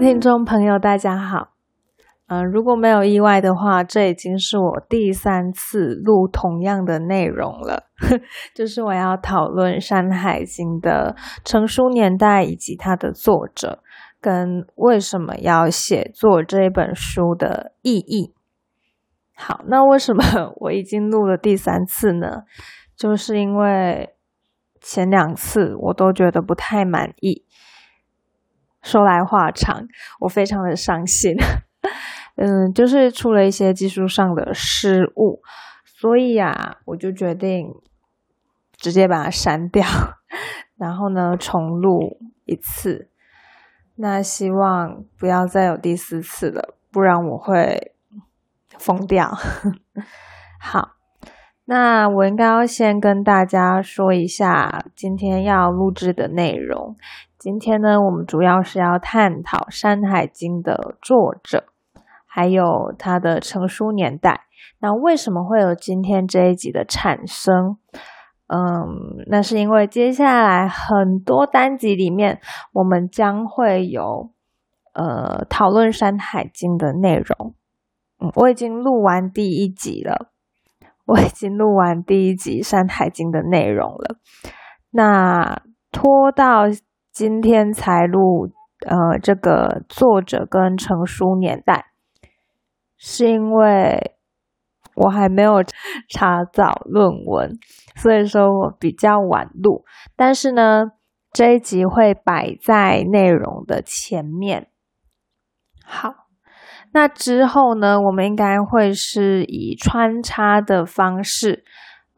听众朋友，大家好。嗯、如果没有意外的话，这已经是我第三次录同样的内容了，就是我要讨论《山海经》的成书年代以及它的作者，跟为什么要写作这本书的意义。好，那为什么我已经录了第三次呢？就是因为前两次我都觉得不太满意。说来话长，我非常的伤心。嗯，就是出了一些技术上的失误，所以啊，我就决定直接把它删掉，然后呢重录一次。那希望不要再有第四次了，不然我会疯掉。好，那我应该要先跟大家说一下今天要录制的内容。今天呢，我们主要是要探讨《山海经》的作者。还有它的成书年代，那为什么会有今天这一集的产生？嗯，那是因为接下来很多单集里面，我们将会有呃讨论《山海经》的内容。嗯，我已经录完第一集了，我已经录完第一集《山海经》的内容了。那拖到今天才录，呃，这个作者跟成书年代。是因为我还没有查找论文，所以说我比较晚录。但是呢，这一集会摆在内容的前面。好，那之后呢，我们应该会是以穿插的方式，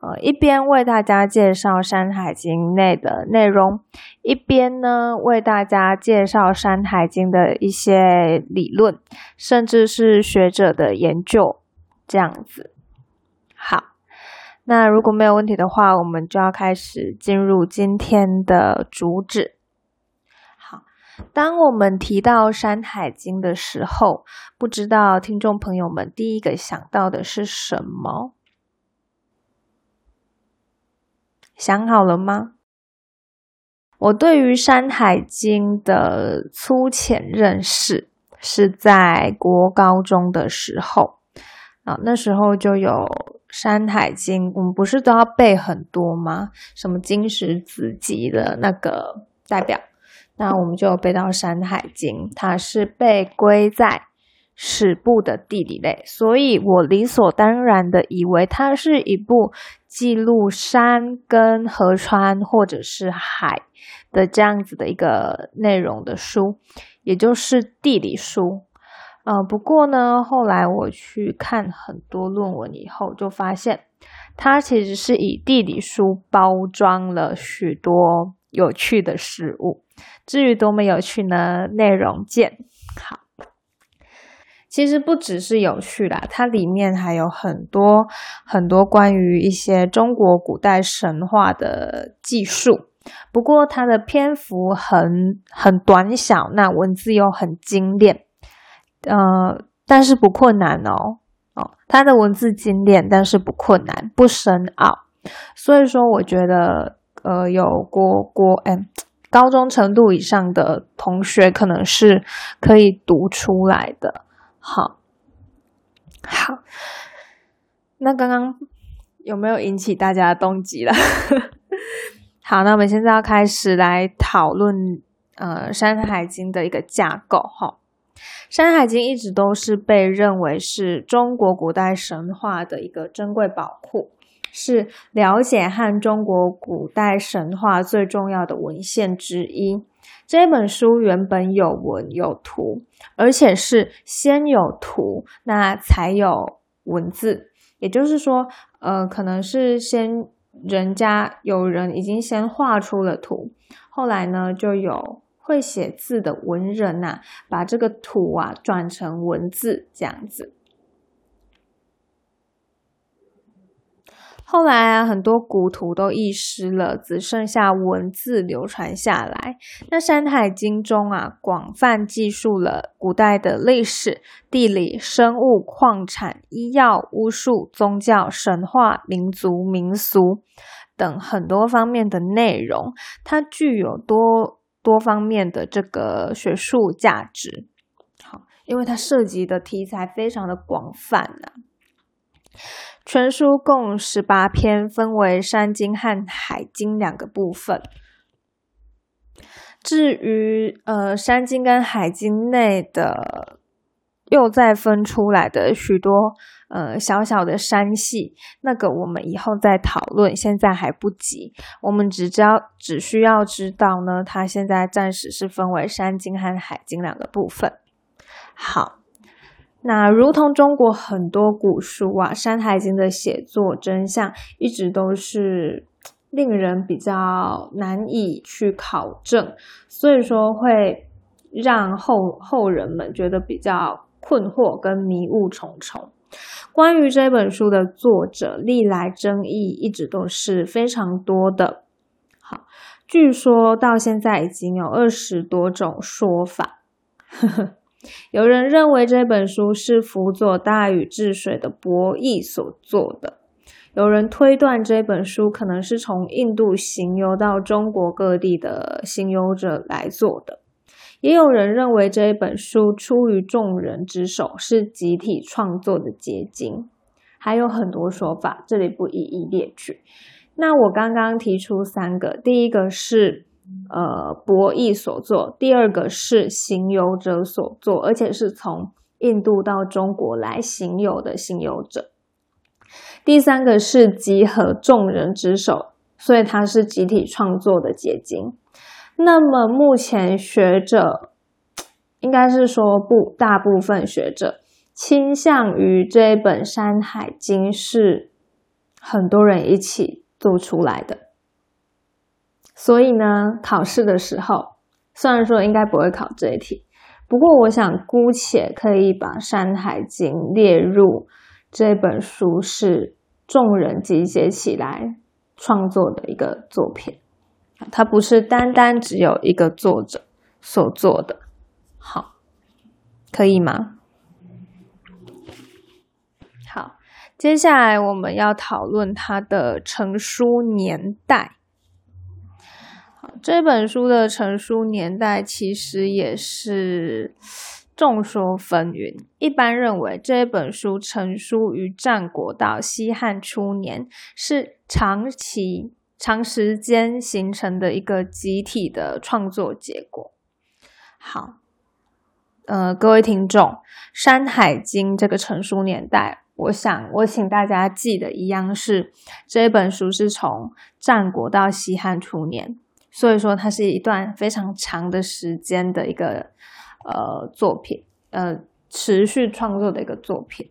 呃，一边为大家介绍《山海经》内的内容，一边呢为大家介绍《山海经》的一些理论，甚至是学者的研究，这样子。好，那如果没有问题的话，我们就要开始进入今天的主旨。好，当我们提到《山海经》的时候，不知道听众朋友们第一个想到的是什么？想好了吗？我对于《山海经》的粗浅认识是在国高中的时候啊，那时候就有《山海经》，我们不是都要背很多吗？什么经史子集的那个代表，那我们就背到《山海经》，它是被归在史部的地理类，所以我理所当然的以为它是一部记录山跟河川或者是海的这样子的一个内容的书，也就是地理书。呃，不过呢，后来我去看很多论文以后，就发现它其实是以地理书包装了许多有趣的事物。至于多么有趣呢？内容见。好。其实不只是有趣啦，它里面还有很多很多关于一些中国古代神话的技术。不过它的篇幅很很短小，那文字又很精炼，呃，但是不困难哦。哦，它的文字精炼，但是不困难，不深奥。所以说，我觉得呃，有国国嗯高中程度以上的同学，可能是可以读出来的。好，好，那刚刚有没有引起大家的动机了？好，那我们现在要开始来讨论呃《山海经》的一个架构。哈，《山海经》一直都是被认为是中国古代神话的一个珍贵宝库，是了解和中国古代神话最重要的文献之一。这本书原本有文有图，而且是先有图，那才有文字。也就是说，呃，可能是先人家有人已经先画出了图，后来呢，就有会写字的文人呐，把这个图啊转成文字，这样子。后来啊，很多古图都遗失了，只剩下文字流传下来。那《山海经》中啊，广泛记述了古代的历史、地理、生物、矿产、医药、巫术、宗教、神话、民族、民俗等很多方面的内容。它具有多多方面的这个学术价值。好，因为它涉及的题材非常的广泛啊。全书共十八篇，分为山经和海经两个部分。至于呃山经跟海经内的，又再分出来的许多呃小小的山系，那个我们以后再讨论，现在还不急。我们只知道只需要知道呢，它现在暂时是分为山经和海经两个部分。好，那如同中国很多古书啊，《山海经》的写作真相一直都是。令人比较难以去考证，所以说会让后后人们觉得比较困惑跟迷雾重重。关于这本书的作者，历来争议一直都是非常多的。好，据说到现在已经有二十多种说法。呵 呵有人认为这本书是辅佐大禹治水的伯益所做的。有人推断这本书可能是从印度行游到中国各地的行游者来做的，也有人认为这一本书出于众人之手，是集体创作的结晶，还有很多说法，这里不一一列举。那我刚刚提出三个，第一个是呃博弈所作，第二个是行游者所作，而且是从印度到中国来行游的行游者。第三个是集合众人之手，所以它是集体创作的结晶。那么目前学者应该是说不，大部分学者倾向于这一本《山海经》是很多人一起做出来的。所以呢，考试的时候虽然说应该不会考这一题，不过我想姑且可以把《山海经》列入。这本书是众人集结起来创作的一个作品，它不是单单只有一个作者所做的。好，可以吗？好，接下来我们要讨论它的成书年代。这本书的成书年代其实也是。众说纷纭，一般认为这本书成书于战国到西汉初年，是长期、长时间形成的一个集体的创作结果。好，呃，各位听众，《山海经》这个成书年代，我想我请大家记得一样是这本书是从战国到西汉初年，所以说它是一段非常长的时间的一个。呃，作品，呃，持续创作的一个作品。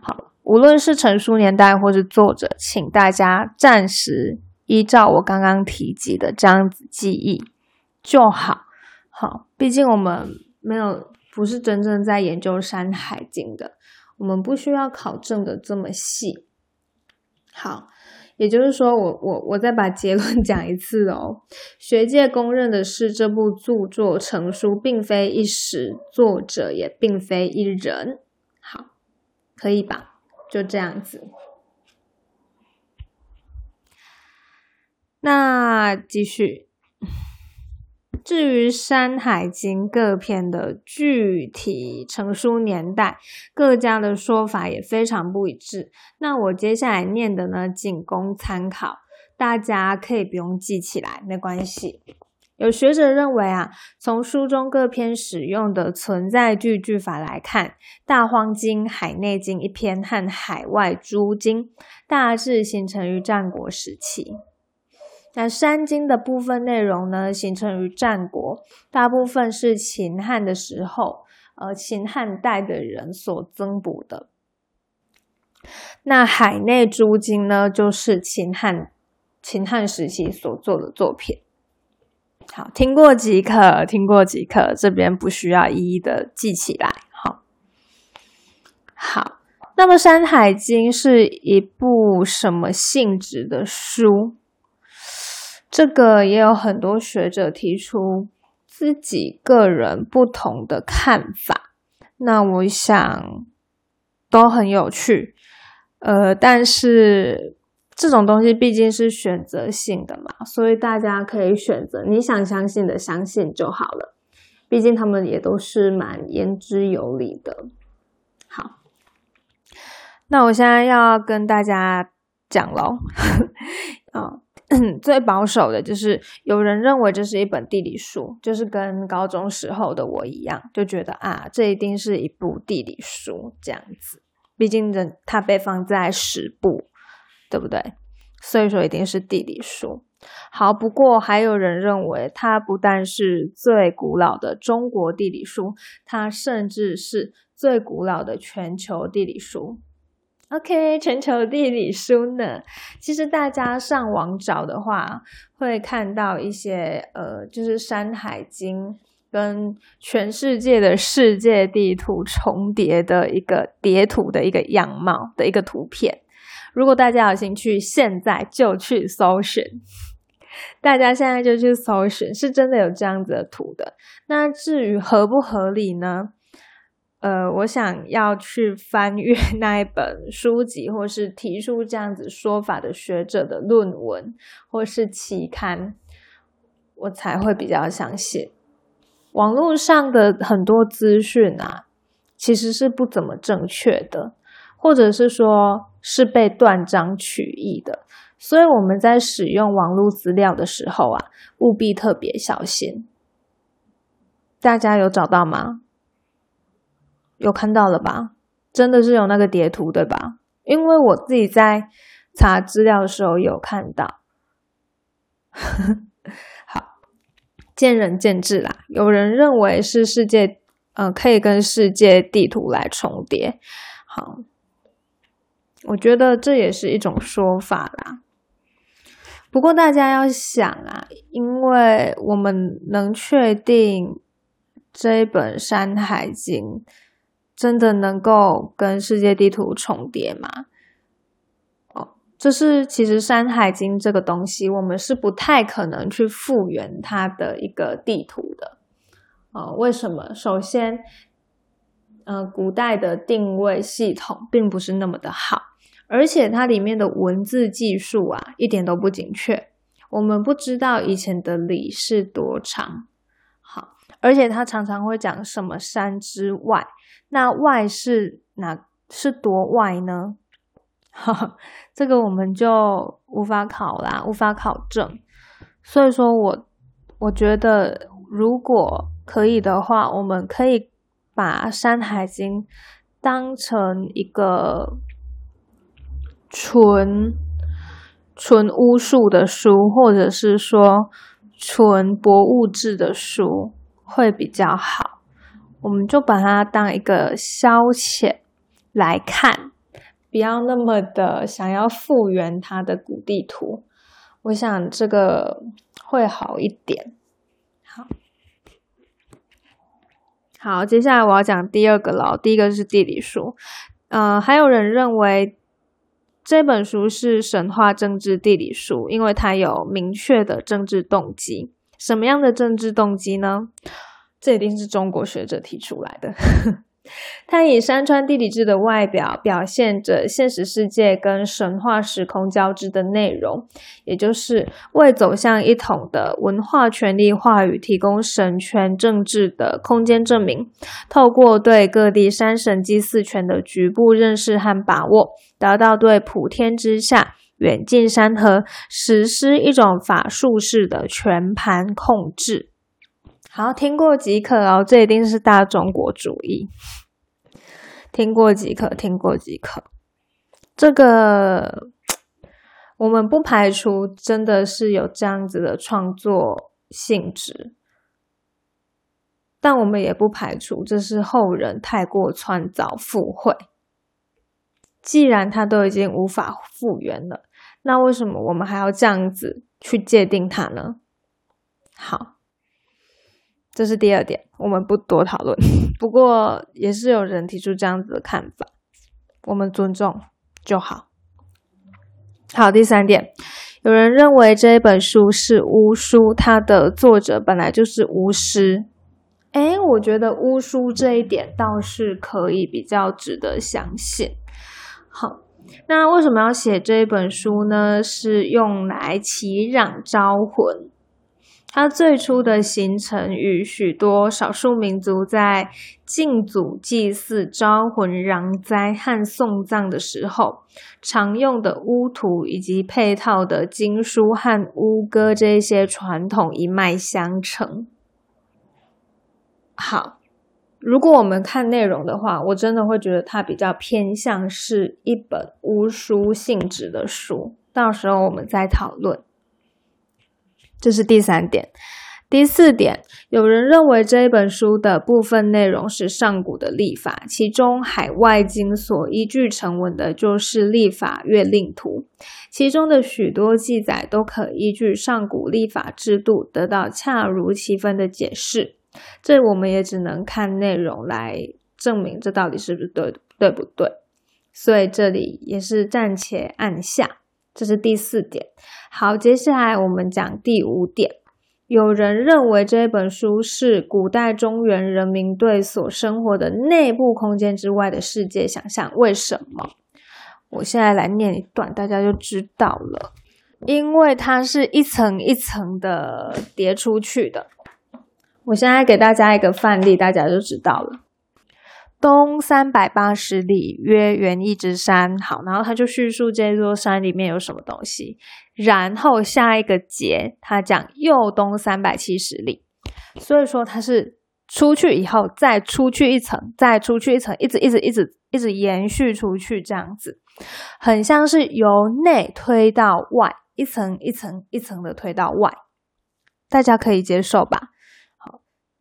好，无论是成书年代或是作者，请大家暂时依照我刚刚提及的这样子记忆就好。好，毕竟我们没有不是真正在研究《山海经》的，我们不需要考证的这么细。好。也就是说，我我我再把结论 讲一次哦。学界公认的是，这部著作成书并非一时，作者也并非一人。好，可以吧？就这样子。那继续。至于《山海经》各篇的具体成书年代，各家的说法也非常不一致。那我接下来念的呢，仅供参考，大家可以不用记起来，没关系。有学者认为啊，从书中各篇使用的存在句句法来看，《大荒经》《海内经》一篇和《海外诸经》大致形成于战国时期。那山经的部分内容呢，形成于战国，大部分是秦汉的时候，呃，秦汉代的人所增补的。那海内诸经呢，就是秦汉秦汉时期所做的作品。好，听过即可，听过即可，这边不需要一一的记起来。好，好，那么《山海经》是一部什么性质的书？这个也有很多学者提出自己个人不同的看法，那我想都很有趣。呃，但是这种东西毕竟是选择性的嘛，所以大家可以选择你想相信的，相信就好了。毕竟他们也都是蛮言之有理的。好，那我现在要跟大家讲喽。啊，最保守的就是有人认为这是一本地理书，就是跟高中时候的我一样，就觉得啊，这一定是一部地理书这样子。毕竟的它被放在十部。对不对？所以说一定是地理书。好，不过还有人认为它不但是最古老的中国地理书，它甚至是最古老的全球地理书。OK，全球地理书呢？其实大家上网找的话，会看到一些呃，就是《山海经》跟全世界的世界地图重叠的一个叠图的一个样貌的一个图片。如果大家有兴趣，现在就去搜寻。大家现在就去搜寻，是真的有这样子的图的。那至于合不合理呢？呃，我想要去翻阅 那一本书籍，或是提出这样子说法的学者的论文，或是期刊，我才会比较相信。网络上的很多资讯啊，其实是不怎么正确的。或者是说，是被断章取义的，所以我们在使用网络资料的时候啊，务必特别小心。大家有找到吗？有看到了吧？真的是有那个叠图对吧？因为我自己在查资料的时候有看到。好，见仁见智啦。有人认为是世界，嗯，可以跟世界地图来重叠。好。我觉得这也是一种说法啦。不过大家要想啊，因为我们能确定这一本《山海经》真的能够跟世界地图重叠吗？哦，这是其实《山海经》这个东西，我们是不太可能去复原它的一个地图的。哦，为什么？首先，呃，古代的定位系统并不是那么的好。而且它里面的文字技术啊，一点都不精确。我们不知道以前的里是多长。而且他常常会讲什么山之外，那外是哪是多外呢？哈，这个我们就无法考啦，无法考证。所以说我我觉得，如果可以的话，我们可以把《山海经》当成一个。纯纯巫术的书，或者是说纯博物志的书会比较好。我们就把它当一个消遣来看，不要那么的想要复原它的古地图。我想这个会好一点。好，好，接下来我要讲第二个了。第一个是地理书，呃，还有人认为。这本书是神话政治地理书，因为它有明确的政治动机。什么样的政治动机呢？这一定是中国学者提出来的。它以山川地理志的外表，表现着现实世界跟神话时空交织的内容，也就是为走向一统的文化权力话语提供神权政治的空间证明。透过对各地山神祭祀权的局部认识和把握，达到对普天之下远近山河实施一种法术式的全盘控制。好，听过即可哦，这一定是大中国主义。听过即可，听过即可。这个我们不排除真的是有这样子的创作性质，但我们也不排除这是后人太过创造附会。既然它都已经无法复原了，那为什么我们还要这样子去界定它呢？好。这是第二点，我们不多讨论。不过也是有人提出这样子的看法，我们尊重就好。好，第三点，有人认为这一本书是巫书，它的作者本来就是巫师。诶，我觉得巫书这一点倒是可以比较值得相信。好，那为什么要写这一本书呢？是用来祈祷招魂。它最初的形成与许多少数民族在敬祖祭祀、招魂、攘灾和送葬的时候常用的巫图以及配套的经书和巫歌这些传统一脉相承。好，如果我们看内容的话，我真的会觉得它比较偏向是一本巫书性质的书。到时候我们再讨论。这是第三点，第四点，有人认为这一本书的部分内容是上古的历法，其中海外经所依据成文的就是历法月令图，其中的许多记载都可依据上古历法制度得到恰如其分的解释。这我们也只能看内容来证明这到底是不是对对不对，所以这里也是暂且按下。这是第四点。好，接下来我们讲第五点。有人认为这本书是古代中原人民对所生活的内部空间之外的世界想象。为什么？我现在来念一段，大家就知道了。因为它是一层一层的叠出去的。我现在给大家一个范例，大家就知道了。东三百八十里，曰元一之山。好，然后他就叙述这座山里面有什么东西。然后下一个节，他讲右东三百七十里。所以说，它是出去以后再出去一层，再出去一层，一直一直一直一直延续出去，这样子，很像是由内推到外，一层一层一层的推到外。大家可以接受吧？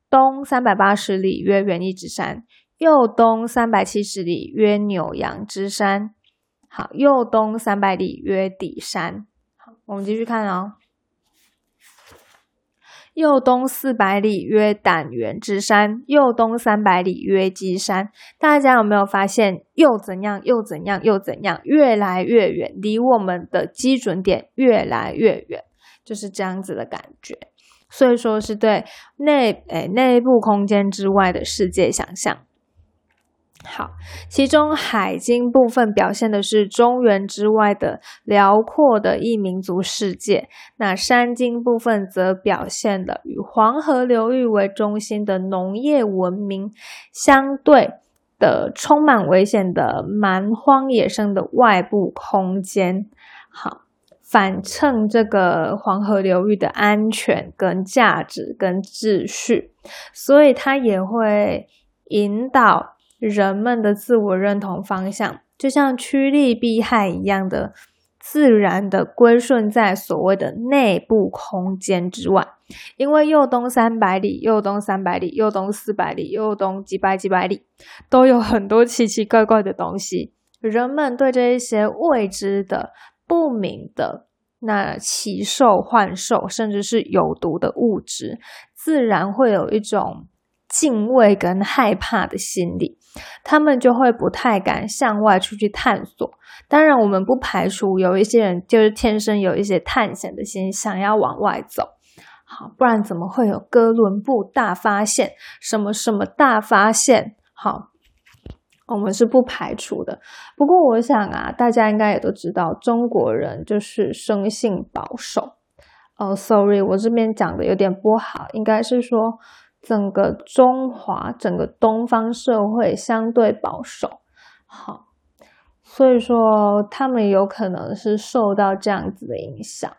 东三百八十里，曰元一之山。右东三百七十里，曰扭阳之山。好，右东三百里，曰底山。好，我们继续看哦。右东四百里，曰胆元之山。右东三百里，曰基山。大家有没有发现，又怎样，又怎样，又怎样，越来越远，离我们的基准点越来越远，就是这样子的感觉。所以说，是对内诶内部空间之外的世界想象。好，其中海经部分表现的是中原之外的辽阔的异民族世界，那山经部分则表现的与黄河流域为中心的农业文明相对的充满危险的蛮荒野生的外部空间。好，反衬这个黄河流域的安全跟价值跟秩序，所以它也会引导。人们的自我认同方向，就像趋利避害一样的自然的归顺在所谓的内部空间之外。因为右东三百里，右东三百里，右东四百里，右东几百几百里，都有很多奇奇怪怪的东西。人们对这一些未知的、不明的那奇兽、幻兽，甚至是有毒的物质，自然会有一种。敬畏跟害怕的心理，他们就会不太敢向外出去探索。当然，我们不排除有一些人就是天生有一些探险的心，想要往外走。好，不然怎么会有哥伦布大发现？什么什么大发现？好，我们是不排除的。不过，我想啊，大家应该也都知道，中国人就是生性保守。哦，sorry，我这边讲的有点不好，应该是说。整个中华，整个东方社会相对保守，好，所以说他们有可能是受到这样子的影响。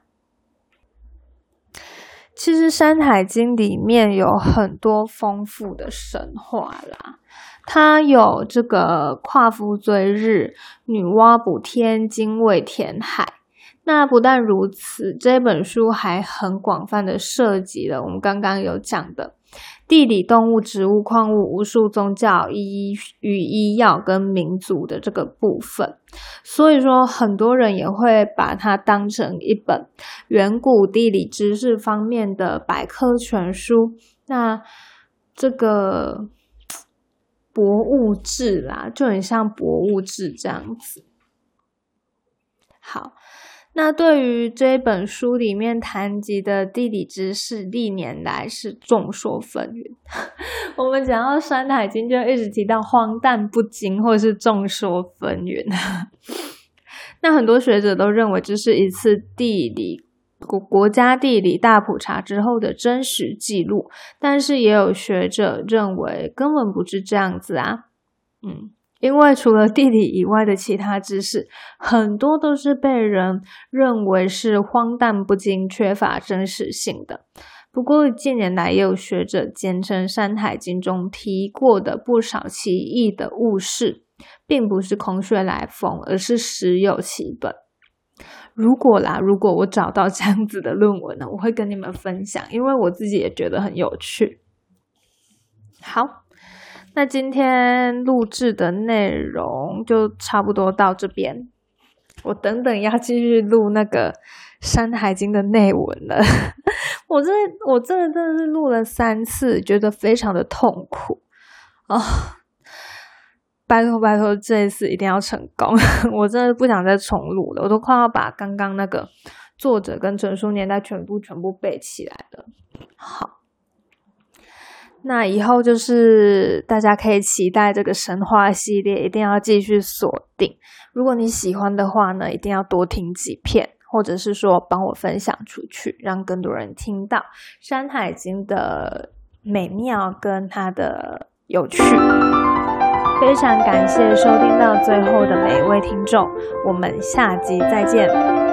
其实《山海经》里面有很多丰富的神话啦，它有这个夸父追日、女娲补天、精卫填海。那不但如此，这本书还很广泛的涉及了我们刚刚有讲的。地理、动物、植物、矿物、无数宗教、医与医药跟民族的这个部分，所以说很多人也会把它当成一本远古地理知识方面的百科全书。那这个博物志啦，就很像博物志这样子。好。那对于这本书里面谈及的地理知识，历年来是众说纷纭。我们讲到《山海经》，就一直提到荒诞不经，或者是众说纷纭。那很多学者都认为这是一次地理国国家地理大普查之后的真实记录，但是也有学者认为根本不是这样子啊，嗯。因为除了地理以外的其他知识，很多都是被人认为是荒诞不经、缺乏真实性的。不过近年来也有学者坚称，《山海经》中提过的不少奇异的物事，并不是空穴来风，而是实有其本。如果啦，如果我找到这样子的论文呢，我会跟你们分享，因为我自己也觉得很有趣。好。那今天录制的内容就差不多到这边，我等等要继续录那个《山海经》的内文了。我这我真的真的是录了三次，觉得非常的痛苦啊！拜托拜托，这一次一定要成功！我真的不想再重录了，我都快要把刚刚那个作者跟整书年代全部全部背起来了。好。那以后就是大家可以期待这个神话系列，一定要继续锁定。如果你喜欢的话呢，一定要多听几片，或者是说帮我分享出去，让更多人听到《山海经》的美妙跟它的有趣。非常感谢收听到最后的每一位听众，我们下集再见。